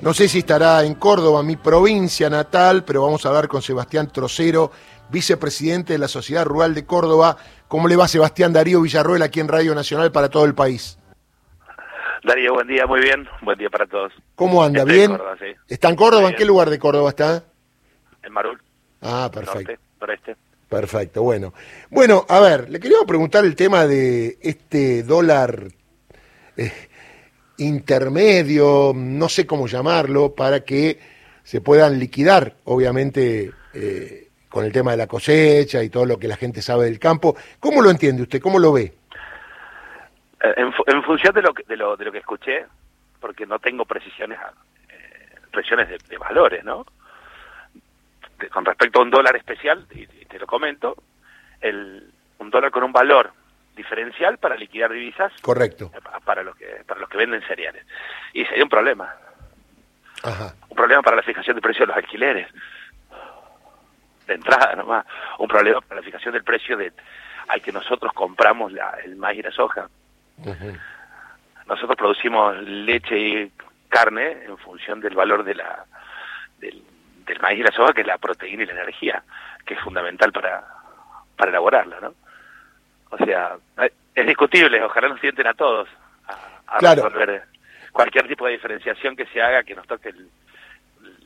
No sé si estará en Córdoba, mi provincia natal, pero vamos a hablar con Sebastián Trocero, vicepresidente de la Sociedad Rural de Córdoba. ¿Cómo le va Sebastián Darío Villarroel aquí en Radio Nacional para todo el país? Darío, buen día, muy bien. Buen día para todos. ¿Cómo anda? Estoy ¿Bien? en Córdoba, sí. ¿Está en Córdoba? Muy ¿En qué lugar de Córdoba está? En Marul, Ah, perfecto. norte, noreste. Perfecto, bueno. Bueno, a ver, le queríamos preguntar el tema de este dólar eh, intermedio, no sé cómo llamarlo, para que se puedan liquidar, obviamente, eh, con el tema de la cosecha y todo lo que la gente sabe del campo. ¿Cómo lo entiende usted? ¿Cómo lo ve? Eh, En, fu- en función de lo, que, de, lo, de lo que escuché, porque no tengo precisiones, eh, precisiones de, valores, ¿no? Con respecto a un dólar especial, y, y te lo comento, el, un dólar con un valor diferencial para liquidar divisas Correcto. eh, pa- para los que para los que venden cereales. Y sería un problema, Ajá. un problema para la fijación de precios de los alquileres. De entrada nomás, un problema para la fijación del precio de al que nosotros compramos la, el maíz y la soja. Nosotros producimos leche y carne en función del valor de la del, del maíz y la soja, que es la proteína y la energía, que es fundamental para, para elaborarla, ¿no? O sea, eh, es discutible, ojalá nos sienten a todos a, a Claro. resolver cualquier tipo de diferenciación que se haga que nos toque el,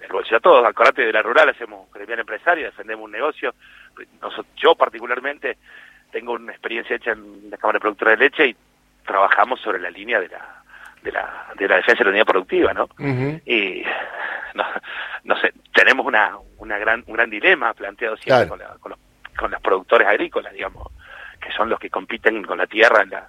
el bolsillo a todos. Acordate de la rural, hacemos gremial empresario, defendemos un negocio. Noso- yo particularmente tengo una experiencia hecha en la Cámara Productora de Leche y trabajamos sobre la línea de la, de la, de la defensa de la unidad productiva, ¿no? Y no, no sé, tenemos una, una gran, un gran dilema planteado siempre Claro. con, la- con, los, con los productores agrícolas, digamos, que son los que compiten con la tierra en la,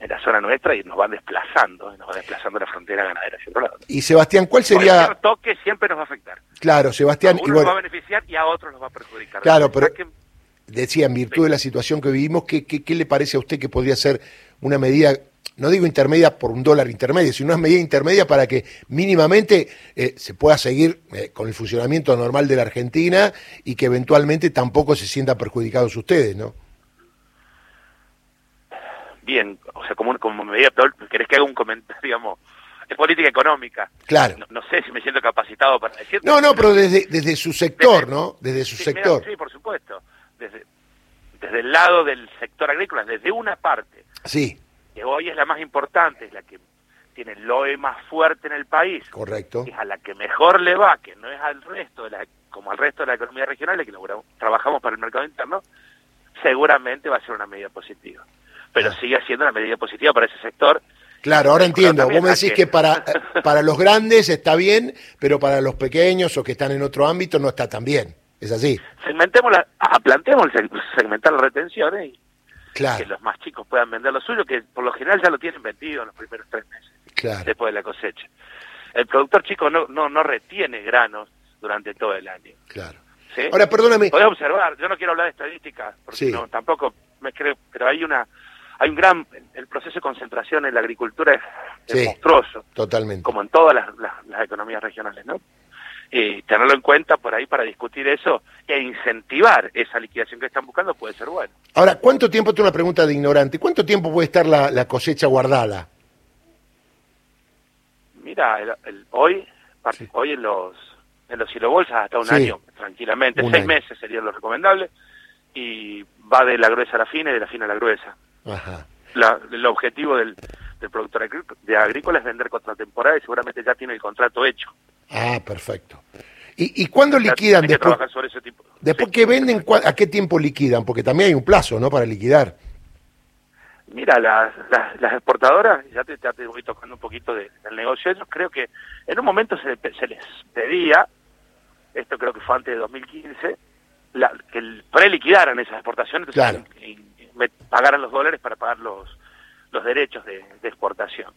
en la zona nuestra y nos van desplazando, nos van desplazando la frontera ganadera hacia otro lado. Y Sebastián, ¿cuál sería? toque siempre nos va a afectar. Claro, A Sebastián, y uno nos va a beneficiar y a otros nos va a perjudicar. Claro, pero- decía, en virtud de la situación que vivimos, ¿qué, qué, qué le parece a usted que podría ser una medida, no digo intermedia por un dólar intermedio, sino una medida intermedia para que mínimamente eh, se pueda seguir eh, con el funcionamiento normal de la Argentina y que eventualmente tampoco se sientan perjudicados ustedes, ¿no? Bien, o sea, como, como medida peor, querés que haga un comentario, digamos, de política económica. Claro. No, no sé si me siento capacitado para decirlo. No, no, pero desde, desde su sector, Desde- ¿no? Desde su Sí, mira, sector. sí, por supuesto. Desde, desde el lado del sector agrícola, desde una parte, Sí, que hoy es la más importante, es la que tiene el LOE más fuerte en el país, correcto. que es a la que mejor le va, que no es al resto, de la, como al resto de la economía regional, la que logramos- trabajamos para el mercado interno, seguramente va a ser una medida positiva. Pero sigue siendo una medida positiva para ese sector. Claro, ahora entiendo. Vos me decís que- que para, para los grandes está bien, pero para los pequeños o que están en otro ámbito no está tan bien. Es así. Segmentemos la, ah, planteemos segmentar las retenciones y que Claro, los más chicos puedan vender lo suyo, que por lo general ya lo tienen vendido en los primeros tres meses. claro. después de la cosecha. El productor chico no, no, no retiene granos durante todo el año. Claro. ¿sí? Ahora, perdóname. Podés observar, yo no quiero hablar de estadísticas, porque Sí. no, tampoco me creo, pero hay una hay un gran, el proceso de concentración en la agricultura es, es Sí. monstruoso, Totalmente. como en todas las, las, las economías regionales, ¿no? Y tenerlo en cuenta por ahí para discutir eso e incentivar esa liquidación que están buscando puede ser bueno. Ahora, ¿cuánto tiempo, tengo una pregunta de ignorante, cuánto tiempo puede estar la, la cosecha guardada? Mira, el- el- hoy, hoy en los en los silobolsas hasta un Sí. año, tranquilamente, Un seis año. meses sería lo recomendable, y va de la gruesa a la fina y de la fina a la gruesa. Ajá. La- el objetivo del, del productor de agrícola es vender contra temporada y seguramente ya tiene el contrato hecho. Ah, perfecto. ¿Y, y cuándo Ya liquidan que después? trabajar sobre ese tipo. Después Sí. que venden, ¿a qué tiempo liquidan? Porque también hay un plazo, ¿no? Para liquidar. Mira, las, las, las exportadoras, ya te, ya te voy tocando un poquito de- del negocio, ellos creo que en un momento se, se les pedía, esto creo que fue antes de 2015, la, que el- preliquidaran esas exportaciones, entonces, Claro. Pagaran los dólares para pagar los, los derechos de, de exportación.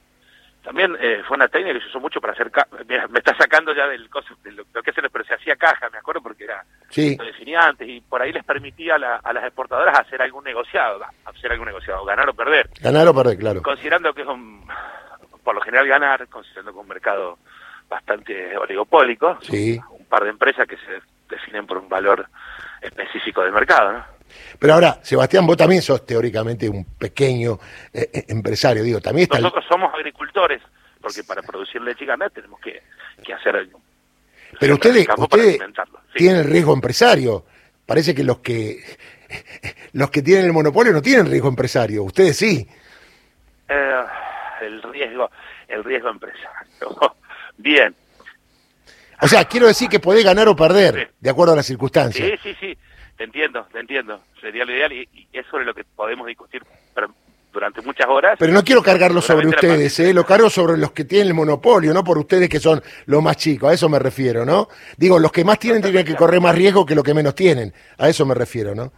También eh, fue una técnica que se usó mucho para hacer... ca- Mira, me está sacando ya del coso, de lo, lo que se les, pero se hacía caja, me acuerdo, porque era Sí, lo definía antes y por ahí les permitía a, la- a las exportadoras hacer algún negociado, hacer algún negociado, ganar o perder, ganar o perder, claro. considerando que es un, por lo general ganar, considerando que es un mercado bastante oligopólico, Sí. un par de empresas que se definen por un valor específico del mercado, ¿no? Pero ahora, Sebastián, vos también sos teóricamente un pequeño eh, eh, empresario, digo, también está... Nosotros somos agricultores, porque para producir leche carne tenemos que, que hacer algo. Pero ustedes, ustedes tienen riesgo empresario. Parece que los que los que tienen el monopolio no tienen riesgo empresario. Ustedes sí. Eh, el riesgo, el riesgo empresario. Bien. O sea, quiero decir que podés ganar o perder, de acuerdo a las circunstancias. Sí, sí, sí. Te entiendo, te entiendo. Sería lo ideal y, y es sobre lo que podemos discutir durante muchas horas. Pero no quiero cargarlo sobre ustedes, ¿eh? lo cargo sobre los que tienen el monopolio, no por ustedes que son los más chicos, a eso me refiero, ¿no? Digo, los que más tienen tienen que correr más riesgo que los que menos tienen, a eso me refiero, ¿no?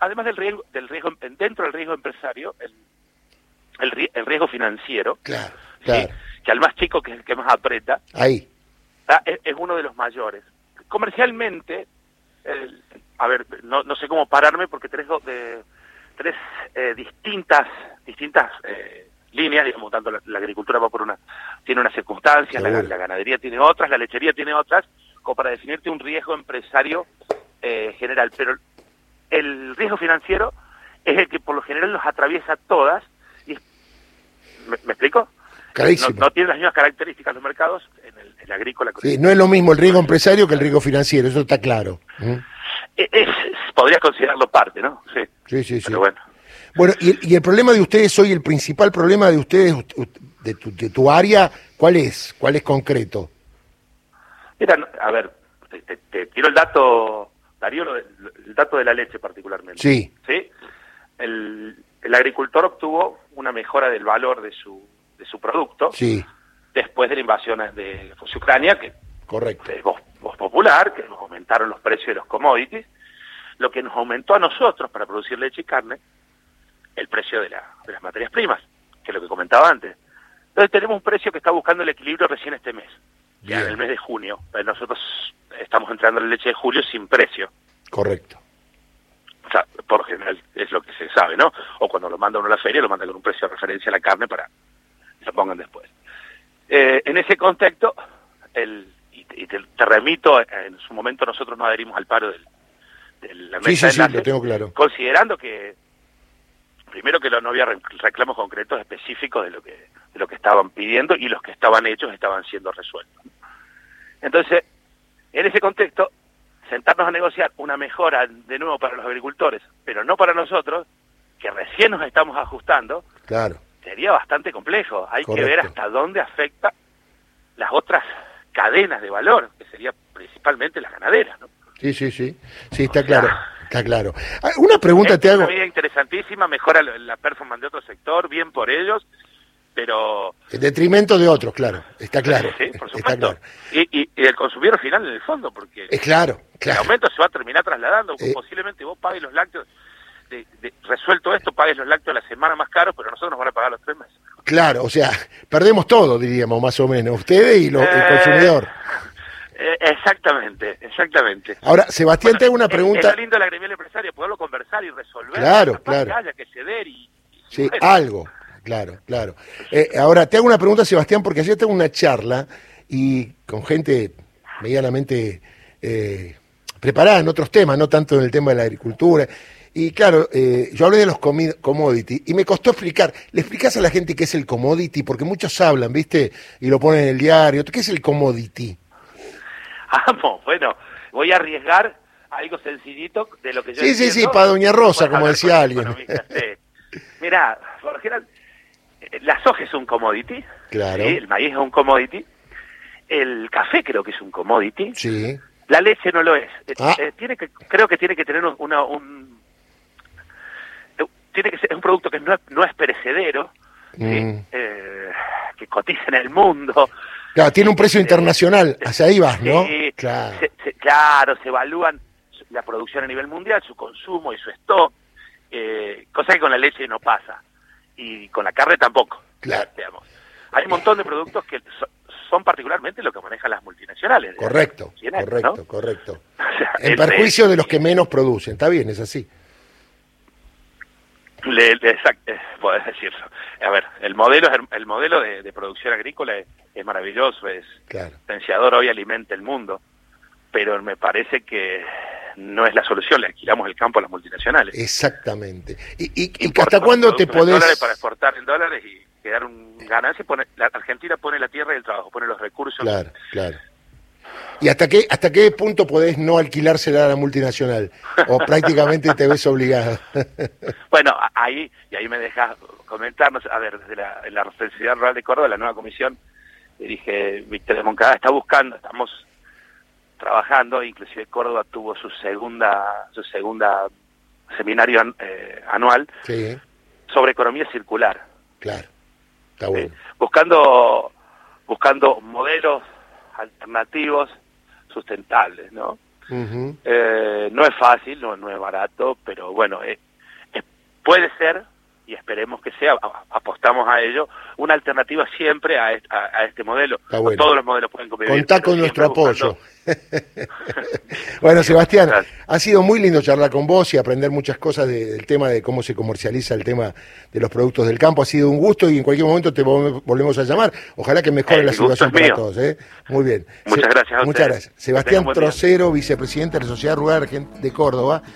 Además del riesgo, del riesgo dentro del riesgo empresario, el, el, riesgo financiero, claro, claro. que al más chico que es el que más aprieta, ahí es, uno de los mayores. Comercialmente, a ver, no, no sé cómo pararme porque tres, de, tres eh, distintas distintas eh, líneas, digamos, tanto la, agricultura va por una tiene unas circunstancias, la, ganadería tiene otras, la lechería tiene otras, como para definirte un riesgo empresario eh, general. Pero el riesgo financiero es el que por lo general los atraviesa todas. Y ¿me, explico? No, tiene las mismas características los mercados en el, agrícola. Sí, no es lo mismo el riesgo empresario que el riesgo financiero, eso está claro. Es, podrías considerarlo parte, ¿no? Sí, sí, sí. Pero bueno. Bueno, y, el problema de ustedes hoy, el principal problema de ustedes, de tu, de tu área, ¿cuál es? ¿Cuál es concreto? Mira, a ver, te, tiro el dato, Darío, el dato de la leche particularmente. Sí. ¿Sí? El, el agricultor obtuvo una mejora del valor de su, de su producto sí. después de la invasión de Ucrania, que Correcto. es voz, popular, que nos aumentaron los precios de los commodities, lo que nos aumentó a nosotros para producir leche y carne, el precio de, la, de las materias primas, que es lo que comentaba antes. Entonces tenemos un precio que está buscando el equilibrio recién este mes, ya en el mes de junio. Nosotros estamos entrando en la leche de julio sin precio. Correcto. O sea, por general es lo que se sabe, ¿no? O cuando lo manda uno a la feria, lo manda con un precio de referencia a la carne para que se pongan después. Eh, en ese contexto, el, y, te, remito, en su momento nosotros nos adherimos al paro del, de la mesa sí, sí, lo tengo claro. considerando que primero que no había reclamos concretos específicos de lo que de lo que estaban pidiendo y los que estaban hechos estaban siendo resueltos. Entonces, en ese contexto, sentarnos a negociar una mejora de nuevo para los agricultores, pero no para nosotros, que recién nos estamos ajustando, claro. sería bastante complejo. Hay que ver hasta dónde afecta las otras cadenas de valor, que sería principalmente las ganaderas, ¿no? Sí, sí, sí, sí, está claro, está claro. Ah, una pregunta te hago. Una medida interesantísima, mejora la performance de otro sector, bien por ellos, pero... En detrimento de otros, claro, está claro. Sí, por supuesto. Y, y, el consumidor final en el fondo, porque... Es claro, claro. El aumento se va a terminar trasladando, eh. posiblemente vos pagues los lácteos, de, resuelto esto, pagues los lácteos la semana más caros, pero nosotros nos van a pagar los tres meses. Claro, o sea, perdemos todo, diríamos, más o menos, ustedes y el eh, consumidor. Eh, exactamente, exactamente. Ahora, Sebastián, te hago una pregunta. Es lindo la gremial empresaria, poderlo conversar y resolver. Claro, claro. Que haya que ceder y. sí, algo, claro, claro. Eh, ahora, te hago una pregunta, Sebastián, porque ayer tengo una charla y con gente medianamente preparada en otros temas, no tanto en el tema de la agricultura. Y claro, eh, yo hablé de los commodities y me costó explicar. ¿Le explicas a la gente qué es el commodity? Porque muchos hablan, ¿viste? Y lo ponen en el diario. ¿Qué es el commodity? Vamos, bueno, voy a arriesgar algo sencillito de lo que yo Sí, sí, sí, para Doña Rosa, como decía alguien. Mirá, por general, eh, la soja es un commodity. Claro. El maíz es un commodity. El café creo que es un commodity. Sí. La leche no lo es. Eh, ah. tiene que, creo que tiene que tener una, un, tiene que ser un producto que no es, no es perecedero, mm. eh, que cotiza en el mundo. Claro, tiene un precio internacional, hacia ahí vas, ¿no? claro. Se, claro, se evalúan la producción a nivel mundial, su consumo y su stock, eh, cosa que con la leche no pasa, y con la carne tampoco. Claro. Hay un montón de productos que son, particularmente lo que manejan las multinacionales. Correcto, correcto, correcto. en perjuicio de los que menos producen, está bien, es así. Le, exacto, eh, podés decirlo. A ver, el modelo el modelo de, producción agrícola es, maravilloso, es claro. hoy alimenta el mundo, pero me parece que no es la solución, le alquilamos el campo a las multinacionales. Exactamente. ¿Y, y, hasta cuándo te podés...? dólares para exportar en dólares y quedar un ganancia, pone, la Argentina pone la tierra y el trabajo, pone los recursos. Claro, claro. ¿Y hasta qué, hasta qué punto podés no alquilársela a la multinacional? ¿O prácticamente te ves obligado? bueno, ahí, y ahí me dejas comentarnos, a ver, desde la, la Rural de Córdoba, la nueva comisión, dirige Víctor de Moncada, está buscando, estamos trabajando, inclusive Córdoba tuvo su segunda, su segunda seminario eh, anual sobre economía circular. Claro, está bueno. buscando, buscando modelos alternativos sustentables, ¿no? Eh, no es fácil, no, no es barato, pero bueno, eh, puede ser y esperemos que sea, apostamos a ello, una alternativa siempre a, este modelo. Todos los modelos pueden convivir. Contá con nuestro apoyo. bueno, Sebastián, ha sido muy lindo charlar con vos y aprender muchas cosas del tema de cómo se comercializa el tema de los productos del campo. Ha sido un gusto y en cualquier momento te volvemos a llamar. Ojalá que mejore la situación para todos. ¿eh? Muy bien. Muchas gracias. muchas gracias. Sebastián Trocero, vicepresidente de la Sociedad Rural de Córdoba.